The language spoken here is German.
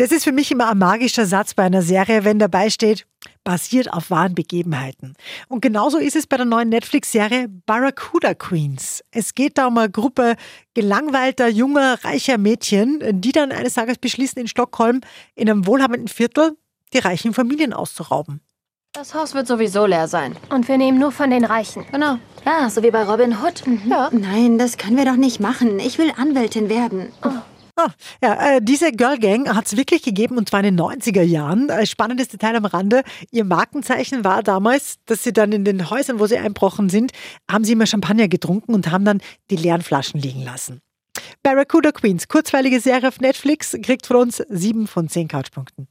Das ist für mich immer ein magischer Satz bei einer Serie, wenn dabei steht, basiert auf wahren Begebenheiten. Und genauso ist es bei der neuen Netflix-Serie Barracuda Queens. Es geht da um eine Gruppe gelangweilter, junger, reicher Mädchen, die dann eines Tages beschließen, in Stockholm in einem wohlhabenden Viertel die reichen Familien auszurauben. Das Haus wird sowieso leer sein. Und wir nehmen nur von den Reichen. Genau. Ja, so wie bei Robin Hood. Ja. Nein, das können wir doch nicht machen. Ich will Anwältin werden. Ah, ja, äh, diese Girl Gang hat es wirklich gegeben und zwar in den 90er Jahren. Äh, spannendes Detail am Rande. Ihr Markenzeichen war damals, dass sie dann in den Häusern, wo sie einbrochen sind, haben sie immer Champagner getrunken und haben dann die leeren Flaschen liegen lassen. Barracuda Queens, kurzweilige Serie auf Netflix, kriegt von uns sieben von zehn Couchpunkten.